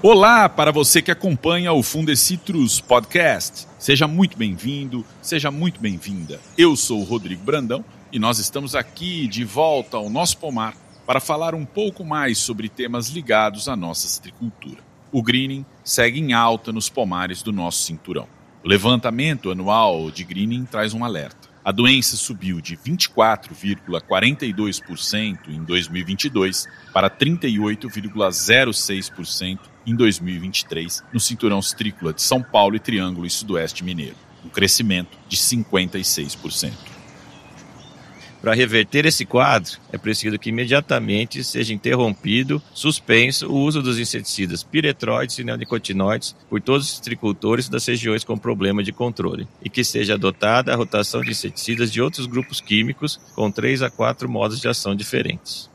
Olá para você que acompanha o Fundecitrus Podcast. Seja muito bem-vindo, seja muito bem-vinda. Eu sou o Rodrigo Brandão e nós estamos aqui de volta ao nosso pomar para falar um pouco mais sobre temas ligados à nossa citricultura. O greening segue em alta nos pomares do nosso cinturão. O levantamento anual de greening traz um alerta. A doença subiu de 24,42% em 2022 para 38,06% em 2023 no cinturão citrícola de São Paulo e Triângulo e Sudoeste Mineiro, um crescimento de 56%. Para reverter esse quadro, é preciso que imediatamente seja interrompido, suspenso o uso dos inseticidas piretroides e neonicotinoides por todos os tricultores das regiões com problema de controle e que seja adotada a rotação de inseticidas de outros grupos químicos com três a quatro modos de ação diferentes.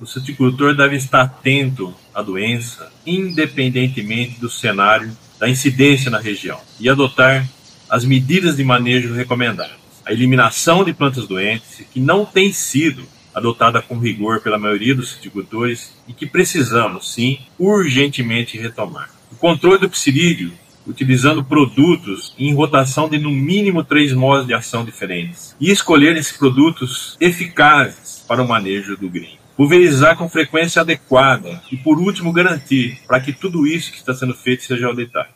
O citricultor deve estar atento à doença, independentemente do cenário da incidência na região, e adotar as medidas de manejo recomendadas. A eliminação de plantas doentes, que não tem sido adotada com rigor pela maioria dos citricultores e que precisamos, sim, urgentemente retomar. O controle do psilídeo, utilizando produtos em rotação de no mínimo três modos de ação diferentes, e escolher esses produtos eficazes para o manejo do green pulverizar com frequência adequada e, por último, garantir para que tudo isso que está sendo feito seja auditado.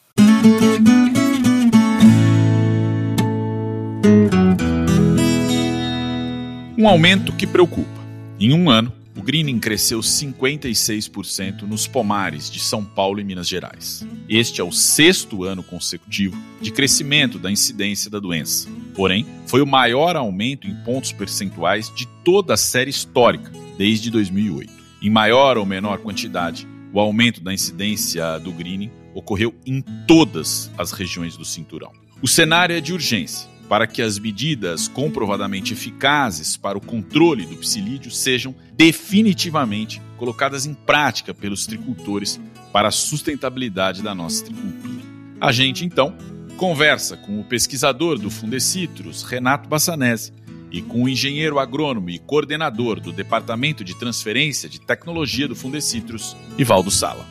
Um aumento que preocupa. Em um ano, o greening cresceu 56% nos pomares de São Paulo e Minas Gerais. Este é o sexto ano consecutivo de crescimento da incidência da doença. Porém, foi o maior aumento em pontos percentuais de toda a série histórica, desde 2008. Em maior ou menor quantidade, o aumento da incidência do greening ocorreu em todas as regiões do cinturão. O cenário é de urgência para que as medidas comprovadamente eficazes para o controle do psilídeo sejam definitivamente colocadas em prática pelos tricultores para a sustentabilidade da nossa tricultura. A gente, então, conversa com o pesquisador do Fundecitrus, Renato Bassanese, e com o engenheiro agrônomo e coordenador do Departamento de Transferência de Tecnologia do Fundecitrus, Ivaldo Sala.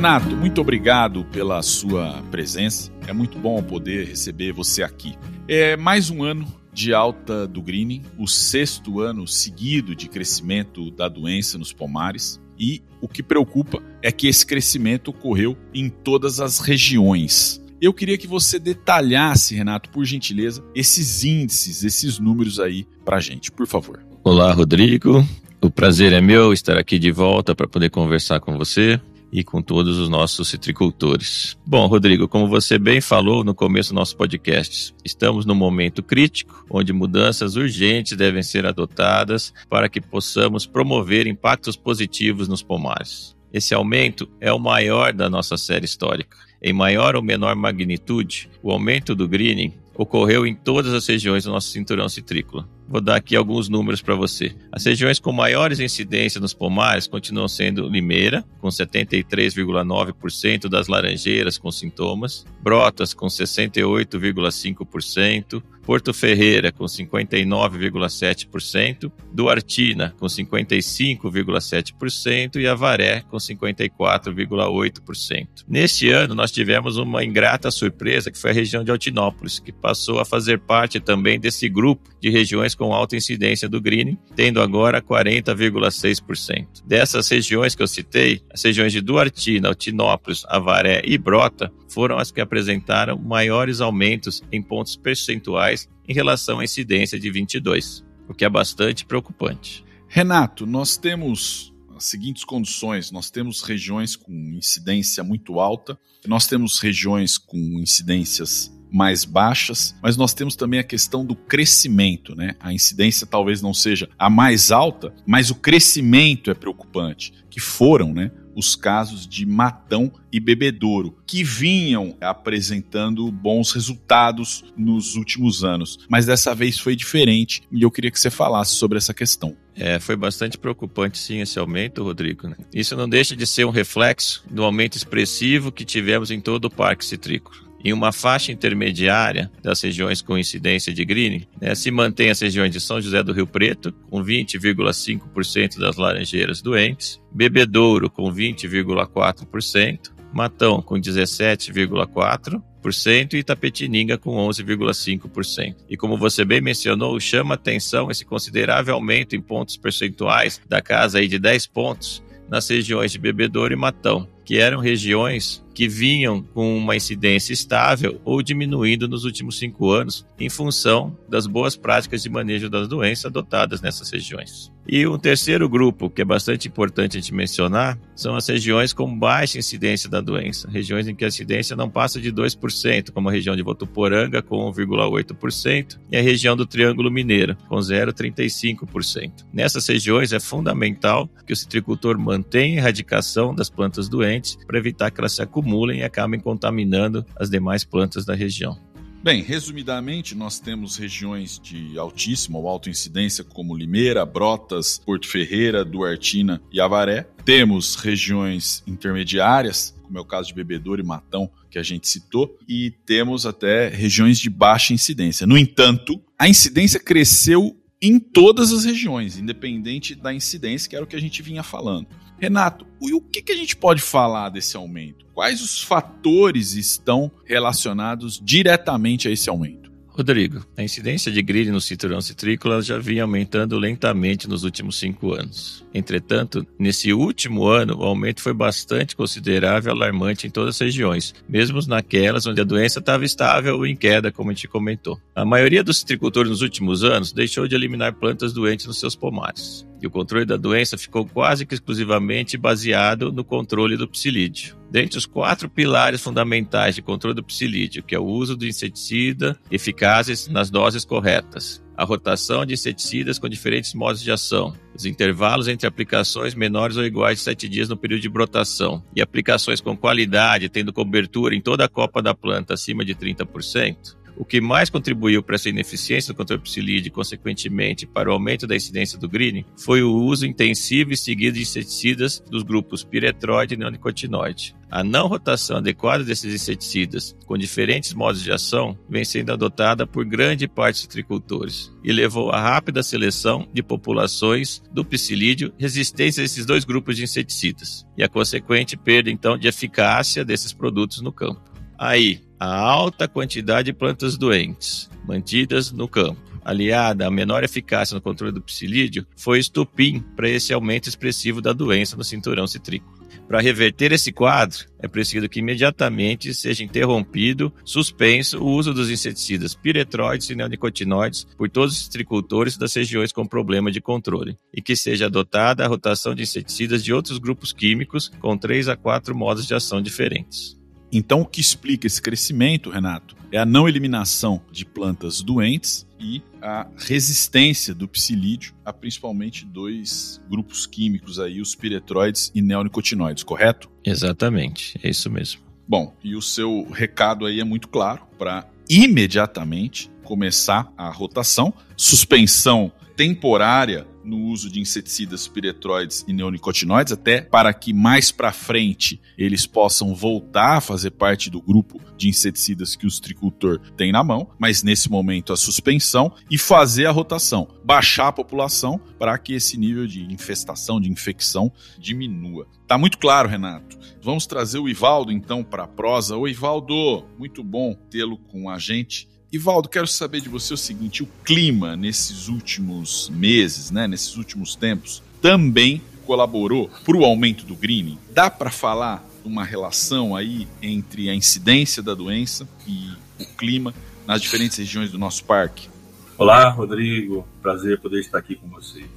Renato, muito obrigado pela sua presença. É muito bom poder receber você aqui. É mais um ano de alta do greening, o sexto ano seguido de crescimento da doença nos pomares. E o que preocupa é que esse crescimento ocorreu em todas as regiões. Eu queria que você detalhasse, Renato, por gentileza, esses índices, esses números aí para gente, por favor. Olá, Rodrigo. O prazer é meu estar aqui de volta para poder conversar com você e com todos os nossos citricultores. Bom, Rodrigo, como você bem falou no começo do nosso podcast, estamos num momento crítico onde mudanças urgentes devem ser adotadas para que possamos promover impactos positivos nos pomares. Esse aumento é o maior da nossa série histórica. Em maior ou menor magnitude, o aumento do greening ocorreu em todas as regiões do nosso cinturão citrícola. Vou dar aqui alguns números para você. As regiões com maiores incidências nos pomares continuam sendo Limeira, com 73,9% das laranjeiras com sintomas, Brotas, com 68,5%, Porto Ferreira, com 59,7%, Duartina, com 55,7% e Avaré, com 54,8%. Neste ano, nós tivemos uma ingrata surpresa, que foi a região de Altinópolis, que passou a fazer parte também desse grupo de regiões com alta incidência do greening, tendo agora 40,6%. Dessas regiões que eu citei, as regiões de Duartina, Altinópolis, Avaré e Brota foram as que apresentaram maiores aumentos em pontos percentuais em relação à incidência de 22, o que é bastante preocupante. Renato, nós temos as seguintes condições: nós temos regiões com incidência muito alta, nós temos regiões com incidências mais baixas, mas nós temos também a questão do crescimento, né? A incidência talvez não seja a mais alta, mas o crescimento é preocupante, que foram, né, os casos de Matão e Bebedouro, que vinham apresentando bons resultados nos últimos anos. Mas dessa vez foi diferente e eu queria que você falasse sobre essa questão. É, foi bastante preocupante sim esse aumento, Rodrigo. Né? Isso não deixa de ser um reflexo do aumento expressivo que tivemos em todo o parque citrícola. Em uma faixa intermediária das regiões com incidência de greening, né, se mantém as regiões de São José do Rio Preto, com 20,5% das laranjeiras doentes, Bebedouro, com 20,4%, Matão, com 17,4%, e Itapetininga com 11,5%. E como você bem mencionou, chama atenção esse considerável aumento em pontos percentuais da casa aí de 10 pontos nas regiões de Bebedouro e Matão, que eram regiões que vinham com uma incidência estável ou diminuindo nos últimos cinco anos, em função das boas práticas de manejo das doenças adotadas nessas regiões. E um terceiro grupo, que é bastante importante a gente mencionar, são as regiões com baixa incidência da doença, regiões em que a incidência não passa de 2%, como a região de Votuporanga, com 1,8%, e a região do Triângulo Mineiro, com 0,35%. Nessas regiões é fundamental que o citricultor mantenha a erradicação das plantas doentes para evitar que elas se acumulem e acabem contaminando as demais plantas da região. Bem, resumidamente, nós temos regiões de altíssima ou alta incidência, como Limeira, Brotas, Porto Ferreira, Duartina e Avaré. Temos regiões intermediárias, como é o caso de Bebedouro e Matão, que a gente citou, e temos até regiões de baixa incidência. No entanto, a incidência cresceu em todas as regiões, independente da incidência, que era o que a gente vinha falando. Renato, e o que, que a gente pode falar desse aumento? Quais os fatores estão relacionados diretamente a esse aumento? Rodrigo, a incidência de grilho no cinturão citrícola já vinha aumentando lentamente nos últimos cinco anos. Entretanto, nesse último ano, o aumento foi bastante considerável e alarmante em todas as regiões, mesmo naquelas onde a doença estava estável ou em queda, como a gente comentou. A maioria dos citricultores nos últimos anos deixou de eliminar plantas doentes nos seus pomares e o controle da doença ficou quase que exclusivamente baseado no controle do psilídeo. Dentre os quatro pilares fundamentais de controle do psilídeo, que é o uso do inseticida eficazes nas doses corretas, a rotação de inseticidas com diferentes modos de ação, os intervalos entre aplicações menores ou iguais de 7 dias no período de brotação e aplicações com qualidade, tendo cobertura em toda a copa da planta acima de 30%, o que mais contribuiu para essa ineficiência do controle psilídeo e, consequentemente, para o aumento da incidência do greening foi o uso intensivo e seguido de inseticidas dos grupos piretroide e neonicotinoide. A não rotação adequada desses inseticidas, com diferentes modos de ação, vem sendo adotada por grande parte dos agricultores e levou à rápida seleção de populações do psilídeo resistentes a esses dois grupos de inseticidas e a consequente perda, então, de eficácia desses produtos no campo. Aí, a alta quantidade de plantas doentes mantidas no campo, aliada à menor eficácia no controle do psilídeo, foi estupim para esse aumento expressivo da doença no cinturão citrícola. Para reverter esse quadro, é preciso que imediatamente seja interrompido, suspenso o uso dos inseticidas piretroides e neonicotinoides por todos os citricultores das regiões com problema de controle, e que seja adotada a rotação de inseticidas de outros grupos químicos com três a quatro modos de ação diferentes. Então, o que explica esse crescimento, Renato, é a não eliminação de plantas doentes e a resistência do psilídeo a principalmente dois grupos químicos aí, os piretroides e neonicotinoides, correto? Exatamente, é isso mesmo. Bom, e o seu recado aí é muito claro para imediatamente começar a rotação, suspensão temporária no uso de inseticidas piretroides e neonicotinoides, até para que mais para frente eles possam voltar a fazer parte do grupo de inseticidas que o tricultor tem na mão, mas nesse momento a suspensão e fazer a rotação, baixar a população para que esse nível de infestação, de infecção diminua. Tá muito claro, Renato. Vamos trazer o Ivaldo então para a prosa. Oi, Ivaldo, muito bom tê-lo com a gente. Ivaldo, quero saber de você o seguinte: o clima nesses últimos meses, né, nesses últimos tempos, também colaborou para o aumento do greening? Dá para falar uma relação aí entre a incidência da doença e o clima nas diferentes regiões do nosso parque? Olá, Rodrigo. Prazer poder estar aqui com vocês.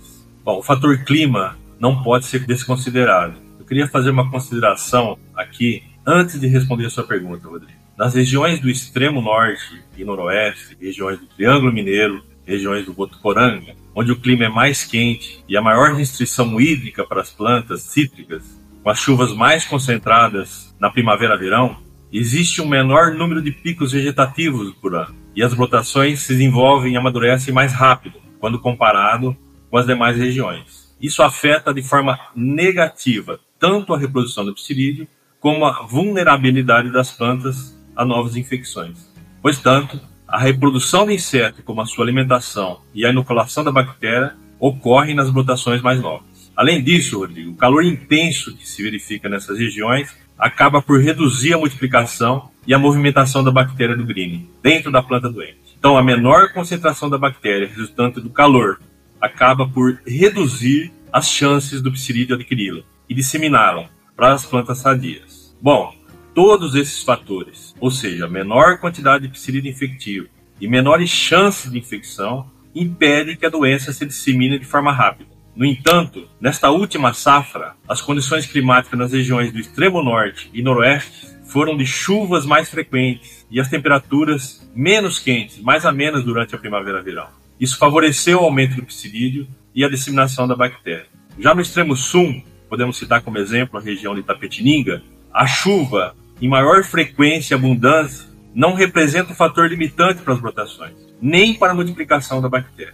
Bom, o fator clima não pode ser desconsiderado. Eu queria fazer uma consideração aqui antes de responder a sua pergunta, Rodrigo. Nas regiões do extremo norte e noroeste, regiões do Triângulo Mineiro, regiões do Botuporanga, onde o clima é mais quente e a maior restrição hídrica para as plantas cítricas, com as chuvas mais concentradas na primavera-verão, existe um menor número de picos vegetativos por ano e as brotações se desenvolvem e amadurecem mais rápido quando comparado com as demais regiões. Isso afeta de forma negativa tanto a reprodução do psilídeo como a vulnerabilidade das plantas a novas infecções. Pois tanto, a reprodução do inseto, como a sua alimentação e a inoculação da bactéria, ocorrem nas brotações mais novas. Além disso, Rodrigo, o calor intenso que se verifica nessas regiões acaba por reduzir a multiplicação e a movimentação da bactéria do green dentro da planta doente. Então, a menor concentração da bactéria resultante do calor acaba por reduzir as chances do psilídeo adquiri-la e disseminá-la para as plantas sadias. Bom, todos esses fatores, ou seja, menor quantidade de psilídeo infectivo e menores chances de infecção, impedem que a doença se dissemine de forma rápida. No entanto, nesta última safra, as condições climáticas nas regiões do extremo norte e noroeste foram de chuvas mais frequentes e as temperaturas menos quentes, mais amenas durante a primavera-verão. Isso favoreceu o aumento do psilídeo e a disseminação da bactéria. Já no extremo sul, podemos citar como exemplo a região de Tapetininga, a chuva em maior frequência e abundância não representa um fator limitante para as brotações, nem para a multiplicação da bactéria.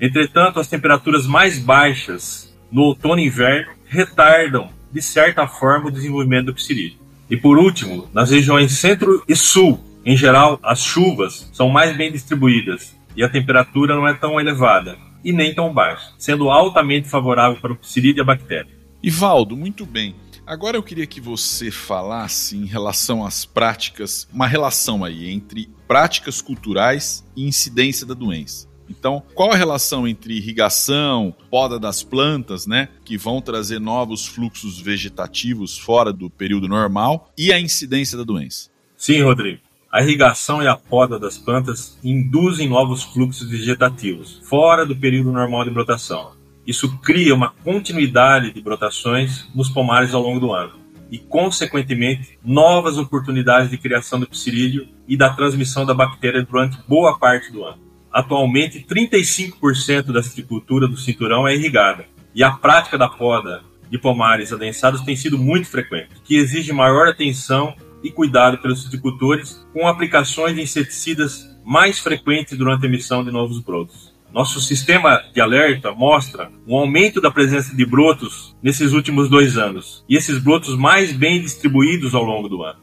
Entretanto, as temperaturas mais baixas no outono e inverno retardam, de certa forma, o desenvolvimento do psilídeo. E por último, nas regiões centro e sul, em geral, as chuvas são mais bem distribuídas e a temperatura não é tão elevada e nem tão baixa, sendo altamente favorável para o psilídeo e a bactéria. Ivaldo, muito bem. Agora eu queria que você falasse em relação às práticas, uma relação aí entre práticas culturais e incidência da doença. Então, qual a relação entre irrigação, poda das plantas, né, que vão trazer novos fluxos vegetativos fora do período normal e a incidência da doença? Sim, Rodrigo. A irrigação e a poda das plantas induzem novos fluxos vegetativos fora do período normal de brotação. Isso cria uma continuidade de brotações nos pomares ao longo do ano e, consequentemente, novas oportunidades de criação do psilídeo e da transmissão da bactéria durante boa parte do ano. Atualmente, 35% da citricultura do cinturão é irrigada, e a prática da poda de pomares adensados tem sido muito frequente, que exige maior atenção e cuidado pelos citricultores, com aplicações de inseticidas mais frequentes durante a emissão de novos brotos. Nosso sistema de alerta mostra um aumento da presença de brotos nesses últimos dois anos, e esses brotos mais bem distribuídos ao longo do ano.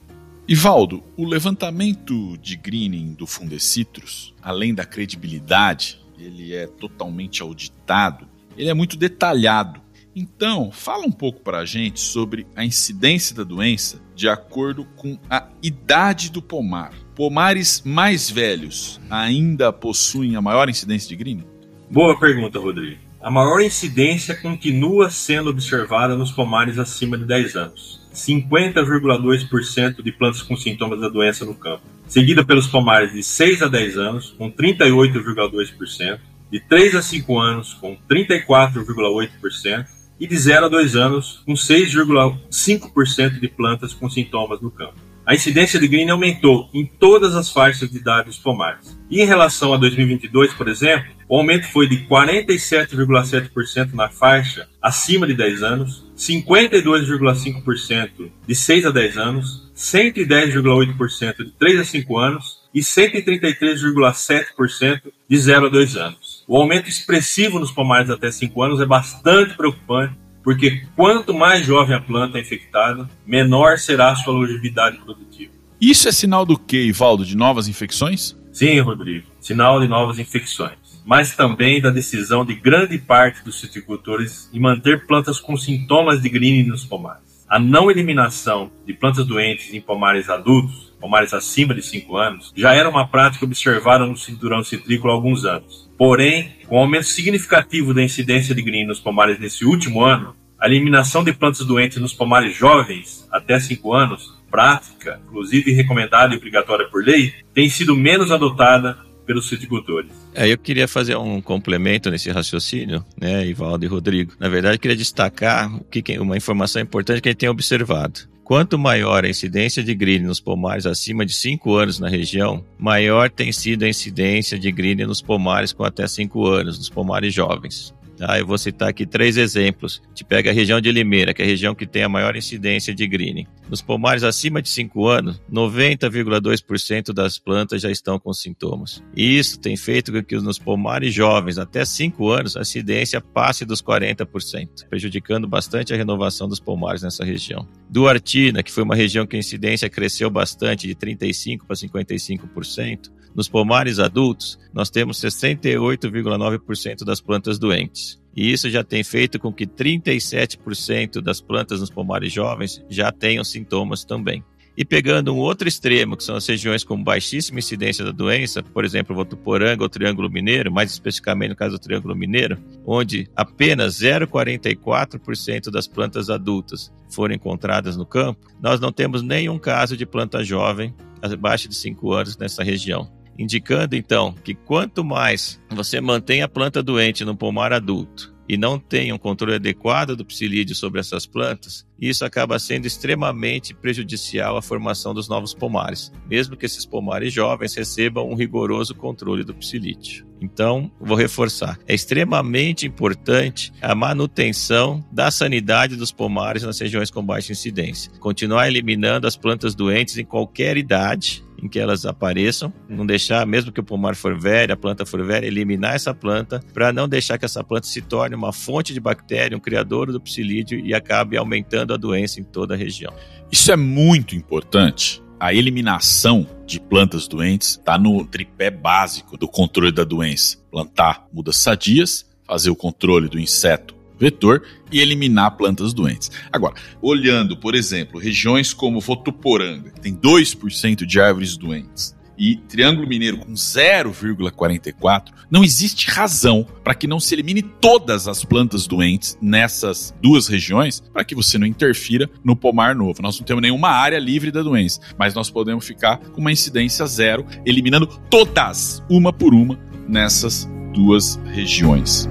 Ivaldo, o levantamento de greening do Fundecitrus, além da credibilidade, ele é totalmente auditado, ele é muito detalhado. Então, fala um pouco para a gente sobre a incidência da doença de acordo com a idade do pomar. Pomares mais velhos ainda possuem a maior incidência de greening? Boa pergunta, Rodrigo. A maior incidência continua sendo observada nos pomares acima de 10 anos. 50,2% de plantas com sintomas da doença no campo, seguida pelos pomares de 6 a 10 anos, com 38,2%, de 3 a 5 anos, com 34,8%, e de 0 a 2 anos, com 6,5% de plantas com sintomas no campo. A incidência de green aumentou em todas as faixas de idade dos pomares. Em relação a 2022, por exemplo, o aumento foi de 47,7% na faixa acima de 10 anos, 52,5% de 6 a 10 anos, 110,8% de 3 a 5 anos e 133,7% de 0 a 2 anos. O aumento expressivo nos pomares até 5 anos é bastante preocupante, porque quanto mais jovem a planta é infectada, menor será a sua longevidade produtiva. Isso é sinal do que, Ivaldo? De novas infecções? Sim, Rodrigo, sinal de novas infecções mas também da decisão de grande parte dos citricultores em manter plantas com sintomas de greening nos pomares. A não eliminação de plantas doentes em pomares adultos, pomares acima de 5 anos, já era uma prática observada no cinturão citrícola há alguns anos. Porém, com o aumento significativo da incidência de greening nos pomares nesse último ano, a eliminação de plantas doentes nos pomares jovens, até 5 anos, prática, inclusive recomendada e obrigatória por lei, tem sido menos adotada pelos citricultores. É, eu queria fazer um complemento nesse raciocínio, né, Ivaldo e Rodrigo. Na verdade, eu queria destacar o que, uma informação importante que a gente tem observado. Quanto maior a incidência de green nos pomares acima de 5 anos na região, maior tem sido a incidência de green nos pomares com até 5 anos, nos pomares jovens. Ah, eu vou citar aqui três exemplos. Te pega a região de Limeira, que é a região que tem a maior incidência de greening. Nos pomares acima de 5 anos, 90,2% das plantas já estão com sintomas. E isso tem feito com que nos pomares jovens, até 5 anos, a incidência passe dos 40%, prejudicando bastante a renovação dos pomares nessa região. Duartina, que foi uma região que a incidência cresceu bastante, de 35% para 55%, nos pomares adultos, nós temos 68,9% das plantas doentes. E isso já tem feito com que 37% das plantas nos pomares jovens já tenham sintomas também. E pegando um outro extremo, que são as regiões com baixíssima incidência da doença, por exemplo, Votuporanga ou Triângulo Mineiro, mais especificamente no caso do Triângulo Mineiro, onde apenas 0,44% das plantas adultas foram encontradas no campo, nós não temos nenhum caso de planta jovem abaixo de 5 anos nessa região indicando então que quanto mais você mantém a planta doente no pomar adulto e não tem um controle adequado do psilídeo sobre essas plantas, isso acaba sendo extremamente prejudicial à formação dos novos pomares, mesmo que esses pomares jovens recebam um rigoroso controle do psilídeo. Então, vou reforçar, é extremamente importante a manutenção da sanidade dos pomares nas regiões com baixa incidência. Continuar eliminando as plantas doentes em qualquer idade, em que elas apareçam, não deixar, mesmo que o pomar for velho, a planta for velha, eliminar essa planta para não deixar que essa planta se torne uma fonte de bactéria, um criador do psilídeo e acabe aumentando a doença em toda a região. Isso é muito importante. A eliminação de plantas doentes está no tripé básico do controle da doença: plantar mudas sadias, fazer o controle do inseto vetor e eliminar plantas doentes. Agora, olhando, por exemplo, regiões como Votuporanga, tem 2% de árvores doentes, e Triângulo Mineiro com 0,44, não existe razão para que não se elimine todas as plantas doentes nessas duas regiões para que você não interfira no pomar novo. Nós não temos nenhuma área livre da doença, mas nós podemos ficar com uma incidência zero, eliminando todas, uma por uma, nessas duas regiões.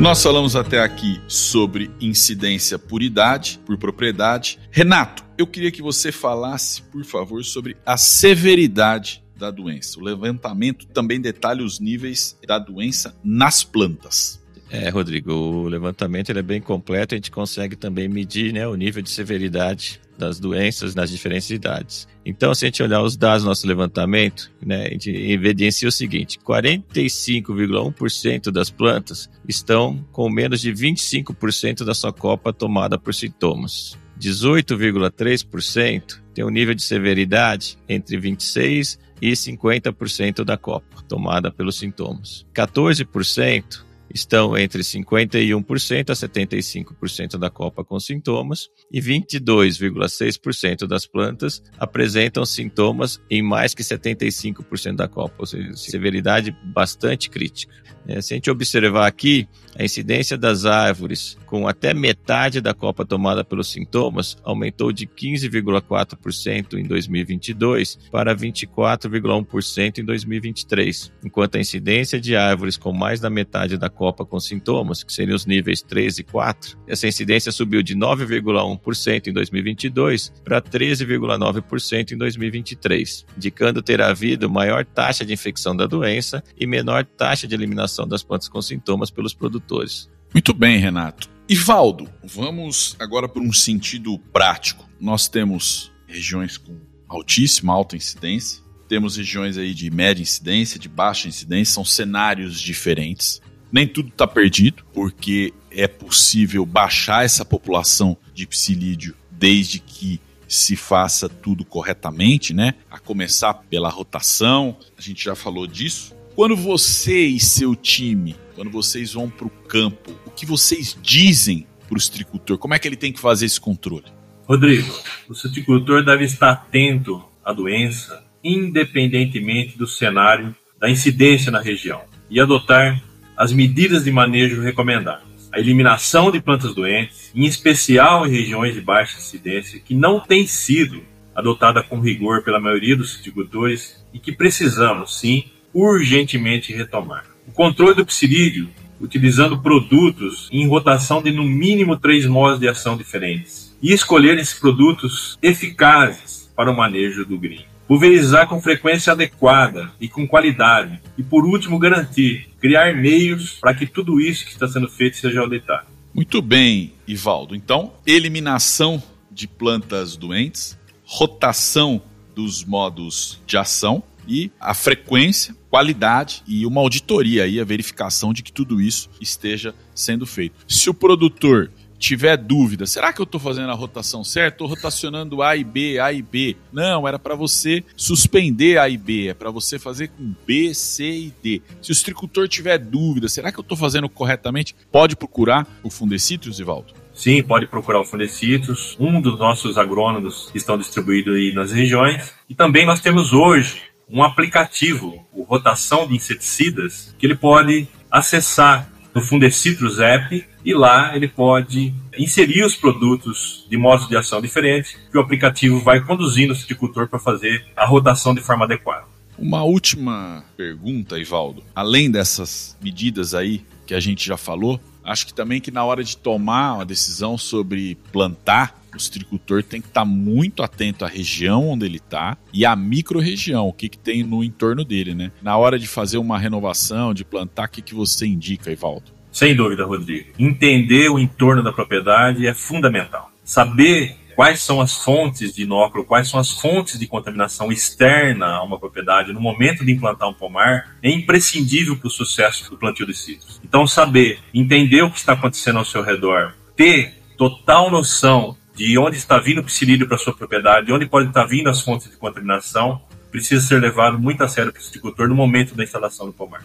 Nós falamos até aqui sobre incidência por idade, por propriedade. Renato, eu queria que você falasse, por favor, sobre a severidade da doença. O levantamento também detalha os níveis da doença nas plantas. É, Rodrigo, o levantamento é bem completo, a gente consegue também medir né, o nível de severidade das doenças nas diferentes idades. Então, se a gente olhar os dados do nosso levantamento, né, a gente evidencia o seguinte: 45,1% das plantas estão com menos de 25% da sua copa tomada por sintomas. 18,3% tem um nível de severidade entre 26 e 50% da copa tomada pelos sintomas. 14% estão entre 51% a 75% da copa com sintomas e 22,6% das plantas apresentam sintomas em mais que 75% da copa, ou seja, severidade bastante crítica. É, se a gente observar aqui, a incidência das árvores com até metade da copa tomada pelos sintomas aumentou de 15,4% em 2022 para 24,1% em 2023, enquanto a incidência de árvores com mais da metade da copa com sintomas, que seriam os níveis 3 e 4, essa incidência subiu de 9,1% em 2022 para 13,9% em 2023, indicando ter havido maior taxa de infecção da doença e menor taxa de eliminação das plantas com sintomas pelos produtores. Muito bem, Renato. Ivaldo, vamos agora para um sentido prático. Nós temos regiões com altíssima, alta incidência, temos regiões aí de média incidência, de baixa incidência, são cenários diferentes. Nem tudo está perdido, porque é possível baixar essa população de psilídeo desde que se faça tudo corretamente, né? A começar pela rotação, a gente já falou disso. Quando você e seu time, quando vocês vão para o campo, o que vocês dizem para o citricultor? Como é que ele tem que fazer esse controle? Rodrigo, o citricultor deve estar atento à doença, independentemente do cenário da incidência na região, e adotar as medidas de manejo recomendadas. A eliminação de plantas doentes, em especial em regiões de baixa incidência, que não tem sido adotada com rigor pela maioria dos citricultores e que precisamos, sim, urgentemente retomar. O controle do psilídeo, utilizando produtos em rotação de no mínimo três modos de ação diferentes. E escolher esses produtos eficazes para o manejo do green. Pulverizar com frequência adequada e com qualidade. E por último, garantir, criar meios para que tudo isso que está sendo feito seja auditado. Muito bem, Ivaldo. Então, eliminação de plantas doentes, rotação dos modos de ação e a frequência, qualidade e uma auditoria aí, a verificação de que tudo isso esteja sendo feito. Se o produtor tiver dúvida, será que eu estou fazendo a rotação certa? Estou rotacionando A e B, A e B. Não, era para você suspender A e B, é para você fazer com B, C e D. Se o estricultor tiver dúvida, será que eu estou fazendo corretamente? Pode procurar o Fundecitrus, Ivaldo? Sim, pode procurar o Fundecitrus, um dos nossos agrônomos que estão distribuídos aí nas regiões. E também nós temos hoje um aplicativo, o Rotação de Inseticidas, que ele pode acessar no Fundecitrus App e lá ele pode inserir os produtos de modos de ação diferentes que o aplicativo vai conduzindo o citricultor para fazer a rotação de forma adequada. Uma última pergunta, Ivaldo. Além dessas medidas aí que a gente já falou, acho que também que na hora de tomar uma decisão sobre plantar, o citricultor tem que estar muito atento à região onde ele está e à micro-região, o que, que tem no entorno dele, né? Na hora de fazer uma renovação, de plantar, o que, que você indica, Ivaldo? Sem dúvida, Rodrigo. Entender o entorno da propriedade é fundamental. Saber quais são as fontes de inóculo, quais são as fontes de contaminação externa a uma propriedade no momento de implantar um pomar é imprescindível para o sucesso do plantio de citros. Então, saber, entender o que está acontecendo ao seu redor, ter total noção de onde está vindo o psilídeo para sua propriedade, de onde pode estar vindo as fontes de contaminação, precisa ser levado muito a sério pelo agricultor no momento da instalação do pomar.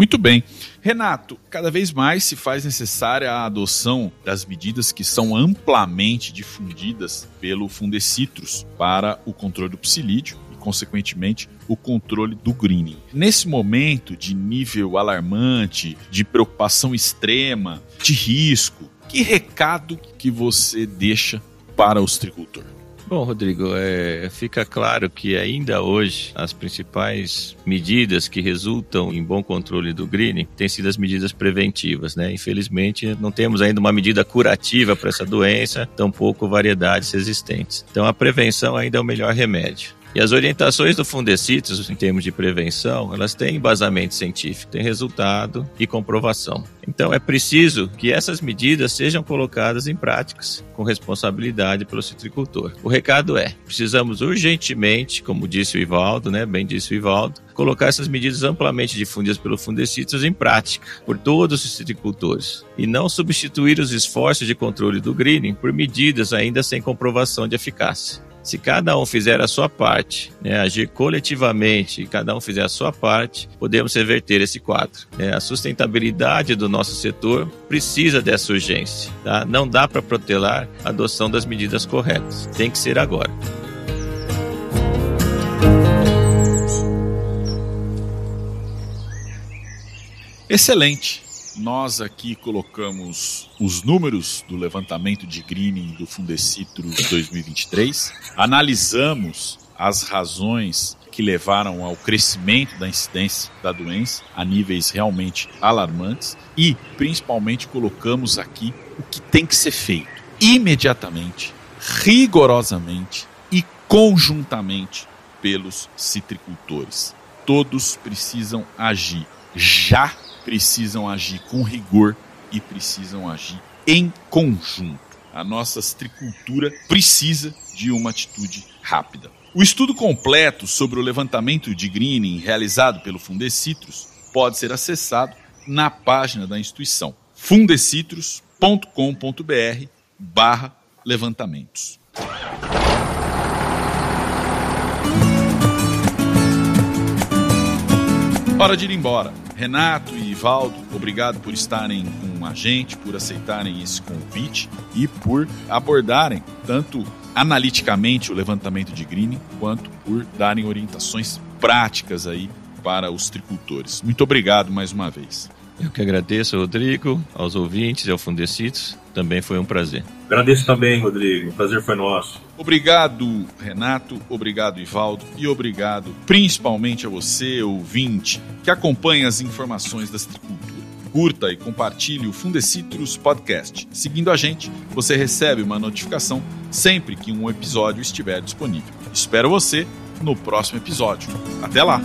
Muito bem. Renato, cada vez mais se faz necessária a adoção das medidas que são amplamente difundidas pelo Fundecitrus para o controle do psilídeo e, consequentemente, o controle do greening. Nesse momento de nível alarmante, de preocupação extrema, de risco, que recado que você deixa para o tricultor? Bom, Rodrigo, é, fica claro que ainda hoje as principais medidas que resultam em bom controle do greening têm sido as medidas preventivas, né? Infelizmente, não temos ainda uma medida curativa para essa doença, tampouco variedades existentes. Então, a prevenção ainda é o melhor remédio. E as orientações do Fundecitos, em termos de prevenção, elas têm embasamento científico, têm resultado e comprovação. Então é preciso que essas medidas sejam colocadas em práticas com responsabilidade pelo citricultor. O recado é: precisamos urgentemente, como disse o Ivaldo, né, bem disse o Ivaldo, colocar essas medidas amplamente difundidas pelo Fundecitos em prática por todos os citricultores e não substituir os esforços de controle do greening por medidas ainda sem comprovação de eficácia. Se cada um fizer a sua parte, né, agir coletivamente, cada um fizer a sua parte, podemos reverter esse quadro. Né? A sustentabilidade do nosso setor precisa dessa urgência. Tá? Não dá para protelar a adoção das medidas corretas. Tem que ser agora. Excelente. Nós aqui colocamos os números do levantamento de greening do Fundecitrus 2023, analisamos as razões que levaram ao crescimento da incidência da doença a níveis realmente alarmantes e, principalmente, colocamos aqui o que tem que ser feito imediatamente, rigorosamente e conjuntamente pelos citricultores. Todos precisam agir já precisam agir com rigor e precisam agir em conjunto. A nossa citricultura precisa de uma atitude rápida. O estudo completo sobre o levantamento de greening realizado pelo Fundecitrus pode ser acessado na página da instituição fundecitrus.com.br barra levantamentos. Hora de ir embora. Renato e Valdo, obrigado por estarem com a gente, por aceitarem esse convite e por abordarem tanto analiticamente o levantamento de greening, quanto por darem orientações práticas aí para os tricultores. Muito obrigado mais uma vez. Eu que agradeço, Rodrigo, aos ouvintes e ao Fundecitos. Também foi um prazer. Agradeço também, Rodrigo. O prazer foi nosso. Obrigado, Renato. Obrigado, Ivaldo. E obrigado principalmente a você, ouvinte, que acompanha as informações da citricultura. Curta e compartilhe o Fundecitrus Podcast. Seguindo a gente, você recebe uma notificação sempre que um episódio estiver disponível. Espero você no próximo episódio. Até lá!